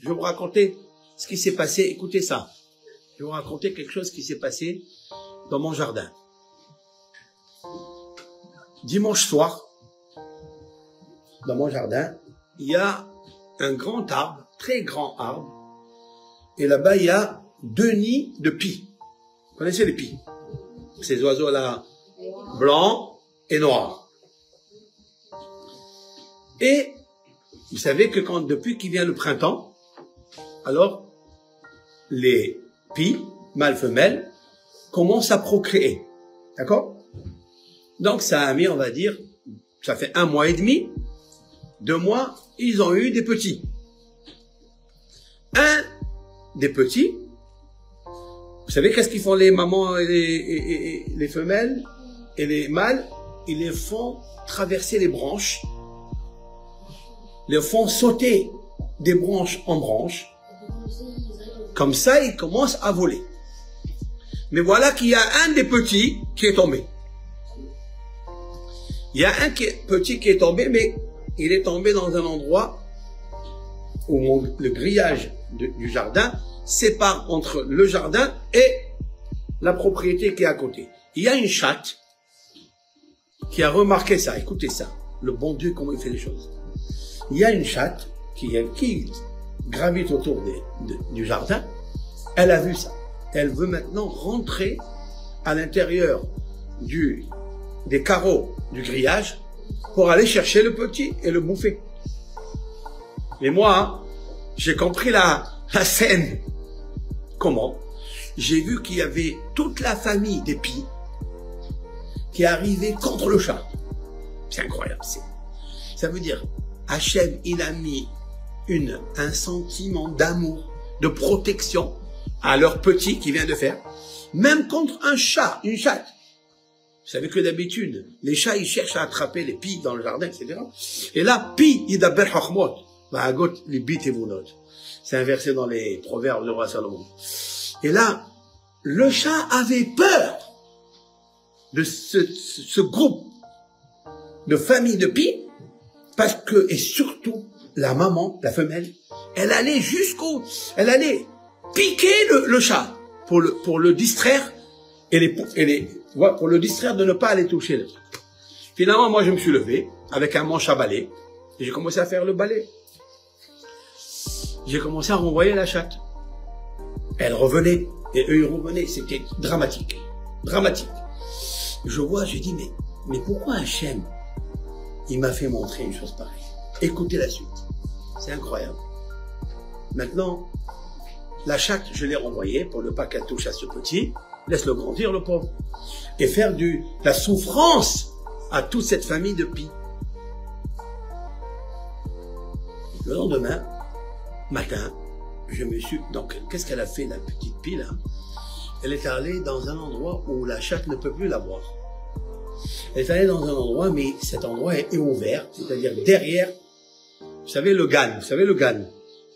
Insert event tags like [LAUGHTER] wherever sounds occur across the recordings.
Je vais vous raconter ce qui s'est passé. Écoutez ça. Je vais vous raconter quelque chose qui s'est passé dans mon jardin. Dimanche soir, dans mon jardin, il y a un grand arbre, très grand arbre, et là-bas, il y a deux nids de pies. Vous connaissez les pies? Ces oiseaux-là, blancs et noirs. Et vous savez que quand, depuis qu'il vient le printemps, alors les pies, mâles femelles, commencent à procréer. D'accord? Donc ça a mis, on va dire, ça fait un mois et demi, deux mois, ils ont eu des petits. Un des petits, vous savez qu'est-ce qu'ils font les mamans et les, femelles et les mâles? Ils les font traverser les branches, les font sauter des branches en branches. Comme ça, ils commencent à voler. Mais voilà qu'il y a un des petits qui est tombé. Il y a un petit qui est tombé, mais il est tombé dans un endroit où le grillage du jardin sépare entre le jardin et la propriété qui est à côté. Il y a une chatte qui a remarqué ça. Écoutez ça. Le bon Dieu, comment il fait les choses. Il y a une chatte qui, qui gravite autour des- du jardin. Elle a vu ça. Elle veut maintenant rentrer à l'intérieur du, des carreaux du grillage pour aller chercher le petit et le bouffer. Mais moi, hein, j'ai compris la, scène. Comment? J'ai vu qu'il y avait toute la famille d'épis qui arrivait contre le chat. C'est incroyable. Ça veut dire, Hachem, il a mis une, un sentiment d'amour, de protection à leur petit qui vient de faire, même contre un chat, une chatte. Vous savez que d'habitude, les chats, ils cherchent à attraper les pies dans le jardin, etc. Et là, pi, yidaber chachmot, va'agot libit evunot. C'est un verset dans les proverbes du roi Salomon. Et là, le chat avait peur de ce- ce groupe de famille de pies, parce que, et surtout, la maman, la femelle, elle allait jusqu'au, elle allait piquer le, chat pour le, distraire et les, pour le distraire de ne pas aller toucher le. Finalement, moi, je me suis levé avec un manche à balai et j'ai commencé à faire le balai. J'ai commencé à renvoyer la chatte. Elle revenait et eux ils revenaient. C'était dramatique, dramatique. Je vois, je dis mais mais pourquoi Hachem il m'a fait montrer une chose pareille? Écoutez la suite. C'est incroyable. Maintenant, la chatte, je l'ai renvoyée pour ne pas qu'elle touche à ce petit. Laisse-le grandir, le pauvre. Et faire du, la souffrance à toute cette famille de pies. Le lendemain, matin, je me suis... Donc, qu'est-ce qu'elle a fait, la petite pie, là? Elle est allée dans un endroit où la chatte ne peut plus la voir. Elle est allée dans un endroit, mais cet endroit est ouvert, c'est-à-dire derrière, vous savez, le GAN, vous savez, le GAN.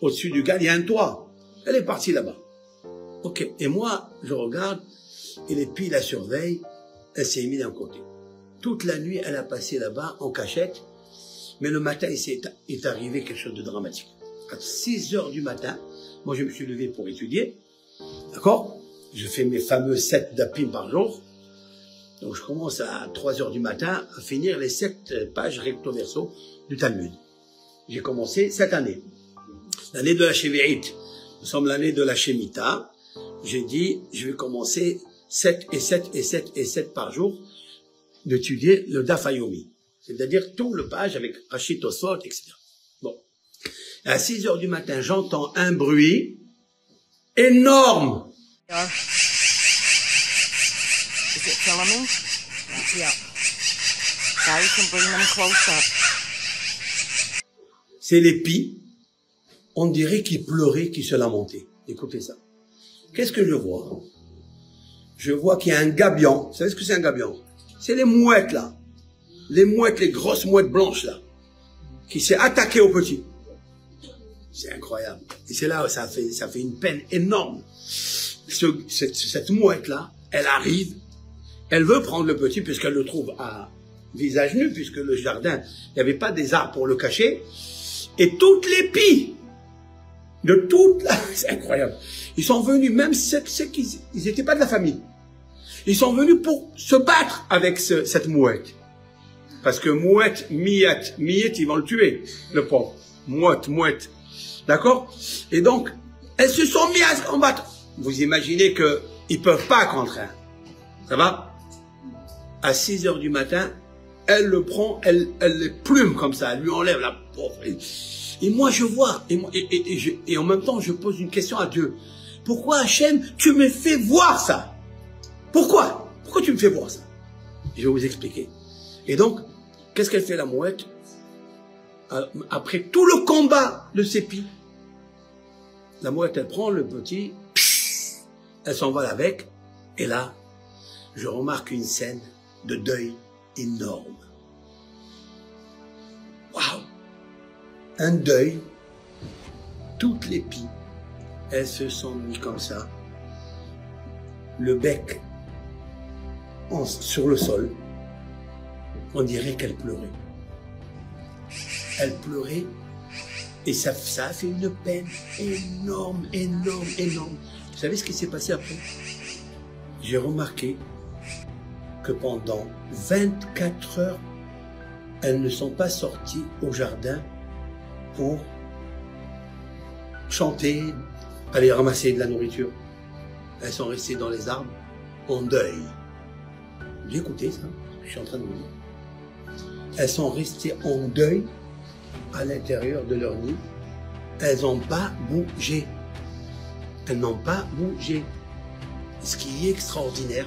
Au-dessus du GAN, il y a un toit. Elle est partie là-bas. Ok. Et moi, je regarde, et les pies la surveillent, elle s'est mise d'un côté. Toute la nuit, elle a passé là-bas en cachette, mais le matin, il s'est est arrivé quelque chose de dramatique. À 6 heures du matin, moi, je me suis levé pour étudier. D'accord? Je fais mes fameux 7 d'apim par jour. Donc, je commence à 3 heures du matin à finir les 7 pages recto verso du Talmud. J'ai commencé cette année. L'année de la Shevi'it. Nous sommes l'année de la Shemitah. J'ai dit, je vais commencer 7 et 7 et 7 et 7 par jour d'étudier le Dafayomi. C'est-à-dire tout le page avec Rachid Tosot, etc. Bon. À 6 heures du matin, j'entends un bruit énorme. Yeah. Is it filming? Yeah. Now you can bring them close up. C'est les pies. On dirait qu'ils pleuraient, qu'ils se lamentaient. Écoutez ça. Qu'est-ce que je vois? Je vois qu'il y a un gabion. Vous savez ce que c'est un gabion? C'est les mouettes là. Les mouettes, les grosses mouettes blanches là. Qui s'est attaqué au petit. C'est incroyable. Et c'est là où ça fait, ça fait une peine énorme. Ce- cette, cette mouette là, elle arrive, elle veut prendre le petit puisqu'elle le trouve à visage nu, puisque le jardin, il n'y avait pas des arbres pour le cacher. Et toutes les pies de toute la... [LAUGHS] C'est incroyable. Ils sont venus, même ceux, ceux qui n'étaient pas de la famille. Ils sont venus pour se battre avec ce- cette mouette. Parce que mouette, miette, miette, ils vont le tuer, le pauvre. Mouette, mouette. D'accord? Et donc, elles se sont mis à se combattre. Vous imaginez que ils peuvent pas contre un. Ça va? À 6 heures du matin, elle le prend, elle, elle le plume comme ça, elle lui enlève la pauvre. Et, moi, je vois, et, moi- et, en même temps, je pose une question à Dieu. Pourquoi, Hachem, tu me fais voir ça? Pourquoi? Pourquoi tu me fais voir ça? Je vais vous expliquer. Et donc, qu'est-ce qu'elle fait la mouette? Euh, Après tout le combat de Sépi, la mouette, elle prend le petit, elle s'envole avec, et là, je remarque une scène de deuil énorme. Waouh Un deuil, toutes les pies, elles se sont mises comme ça, le bec sur le sol, on dirait qu'elle pleurait. Elle pleurait et ça, ça a fait une peine énorme, énorme, énorme. Vous savez ce qui s'est passé après? J'ai remarqué que pendant 24 heures, elles ne sont pas sorties au jardin pour chanter, aller ramasser de la nourriture. Elles sont restées dans les arbres en deuil. J'ai écouté ça, je suis en train de vous dire. Elles sont restées en deuil à l'intérieur de leur nid. Elles n'ont pas bougé. Elles n'ont pas bougé. Ce qui est extraordinaire,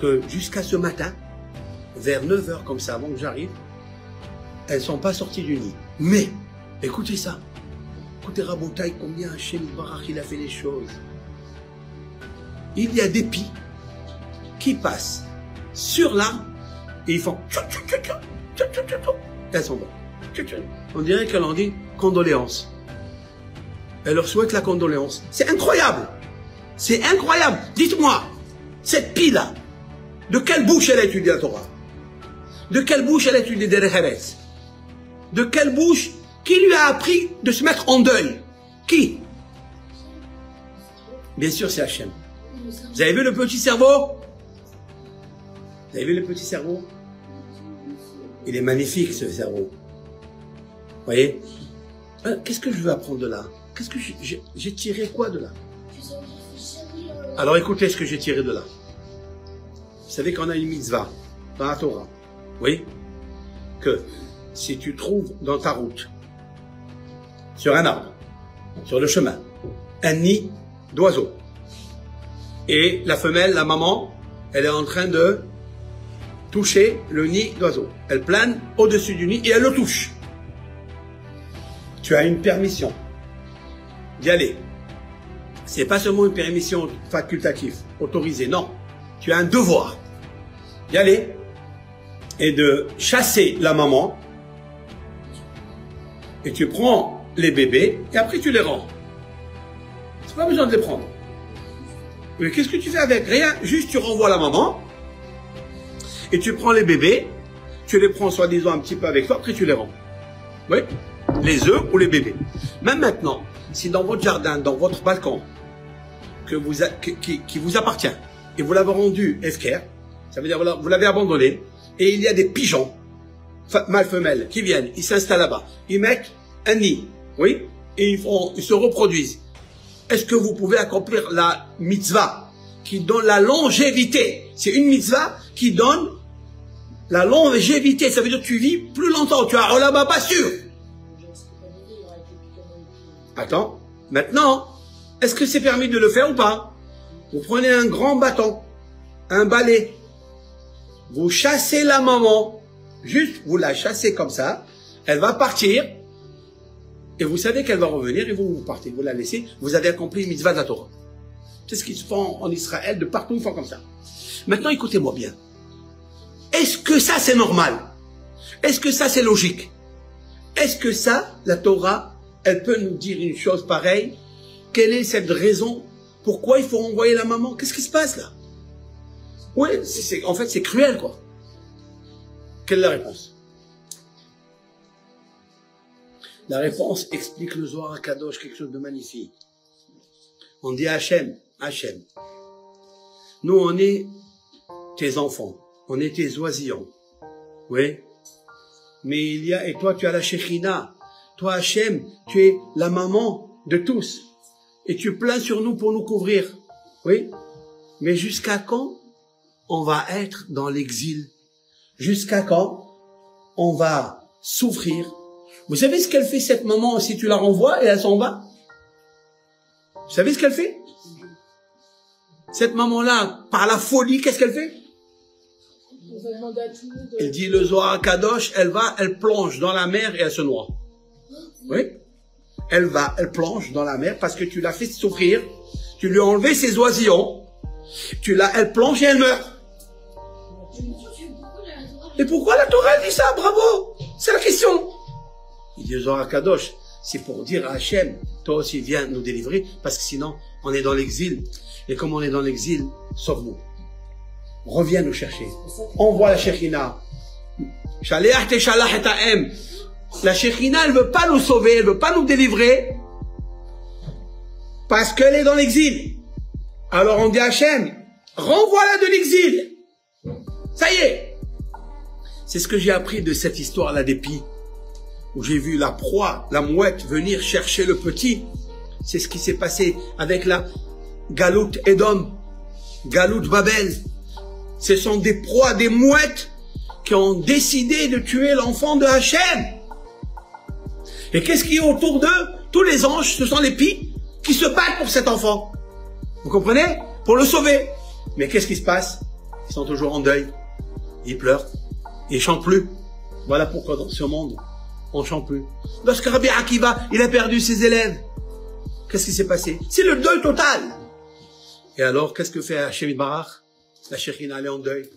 que jusqu'à ce matin, vers 9 heures comme ça, avant que j'arrive, elles sont pas sorties du nid. Mais, écoutez ça. Écoutez Rabotaï, combien Hachem Barach il a fait les choses. Il y a des pies qui passent sur l'arbre et ils font elles sont tchou. On dirait qu'elle en dit condoléances. Elle leur souhaite la condoléance. C'est incroyable. C'est incroyable. Dites-moi, cette pie-là, de quelle bouche elle a étudié la Torah? De quelle bouche elle a étudié des De quelle bouche? Qui lui a appris de se mettre en deuil? Qui? Bien sûr, c'est Hachem. Vous avez vu le petit cerveau? Vous avez vu le petit cerveau? Il est magnifique ce cerveau. Vous voyez? Euh, Qu'est-ce que je veux apprendre de là? Qu'est-ce que j'ai- tiré quoi de là? Alors écoutez ce que j'ai tiré de là. Vous savez qu'on a une mitzvah dans la Torah. Oui Que si tu trouves dans ta route, sur un arbre, sur le chemin, un nid d'oiseau, et la femelle, la maman, elle est en train de toucher le nid d'oiseau. Elle plane au-dessus du nid et elle le touche. Tu as une permission d'y aller. C'est pas seulement une permission facultative, autorisée, non. Tu as un devoir d'y aller et de chasser la maman et tu prends les bébés et après tu les rends. C'est pas besoin de les prendre. Mais qu'est-ce que tu fais avec? Rien, juste tu renvoies la maman et tu prends les bébés, tu les prends soi-disant un petit peu avec toi, après tu les rends. Oui, les œufs ou les bébés. Même maintenant, si dans votre jardin, dans votre balcon, que vous qui vous appartient et vous l'avez rendu FKR, ça veut dire vous l'avez abandonné et il y a des pigeons, mâles femelles, qui viennent, ils s'installent là-bas, ils mettent un nid, oui, et ils, font, ils se reproduisent. Est-ce que vous pouvez accomplir la mitzvah qui donne la longévité? C'est une mitzvah qui donne la longévité. Ça veut dire que tu vis plus longtemps. Tu as là-bas pas sûr. Attends. Maintenant, est-ce que c'est permis de le faire ou pas? Vous prenez un grand bâton, un balai, vous chassez la maman, juste vous la chassez comme ça, elle va partir, et vous savez qu'elle va revenir, et vous, vous partez, vous la laissez, vous avez accompli mitzvah de la Torah. C'est ce qui se fait en en Israël, de partout, ils font comme ça. Maintenant, écoutez-moi bien. Est-ce que ça, c'est normal? Est-ce que ça, c'est logique? Est-ce que ça, la Torah, elle peut nous dire une chose pareille? Quelle est cette raison Pourquoi il faut renvoyer la maman? Qu'est-ce qui se passe là? Oui, c'est- en fait, c'est cruel, quoi. Quelle est la réponse? La réponse explique le Zohar Kadosh, quelque chose de magnifique. On dit Hachem, Hachem. Nous, on est tes enfants, on est tes oisillons. Oui? Mais il y a, et toi, tu as la Shekhina. Toi, Hachem, tu es la maman de tous. Et tu plains sur nous pour nous couvrir. Oui. Mais jusqu'à quand on va être dans l'exil? Jusqu'à quand on va souffrir? Vous savez ce qu'elle fait cette maman si tu la renvoies et elle s'en va? Vous savez ce qu'elle fait? Cette maman-là, par la folie, qu'est-ce qu'elle fait? Elle dit le Zohar Kadosh, elle va, elle plonge dans la mer et elle se noie. Oui Elle va, elle plonge dans la mer parce que tu l'as fait souffrir, tu lui as enlevé ses oisillons, tu l'as, elle plonge et elle meurt. Et pourquoi la Torah dit ça? Bravo C'est la question. Il dit Zohar Kadosh, c'est pour dire à Hachem, toi aussi viens nous délivrer, parce que sinon on est dans l'exil. Et comme on est dans l'exil, sauve-nous. Reviens nous chercher. Envoie la Shekhina. La Shekhina, elle veut pas nous sauver, elle veut pas nous délivrer, parce qu'elle est dans l'exil. Alors on dit à Hachem, renvoie-la de l'exil. Ça y est, c'est ce que j'ai appris de cette histoire-là d'épis, où j'ai vu la proie, la mouette, venir chercher le petit. C'est ce qui s'est passé avec la galoute Edom, galoute Babel. Ce sont des proies, des mouettes qui ont décidé de tuer l'enfant de Hachem. Et qu'est-ce qui est autour d'eux Tous les anges, ce sont les pies qui se battent pour cet enfant. Vous comprenez Pour le sauver. Mais qu'est-ce qui se passe Ils sont toujours en deuil. Ils pleurent. Il chante plus. Voilà pourquoi dans ce monde, on chante plus. Lorsque Rabbi Akiva, il a perdu ses élèves, qu'est-ce qui s'est passé C'est le deuil total. Et alors, qu'est-ce que fait Hachem Barach La Shekhina, elle est en deuil.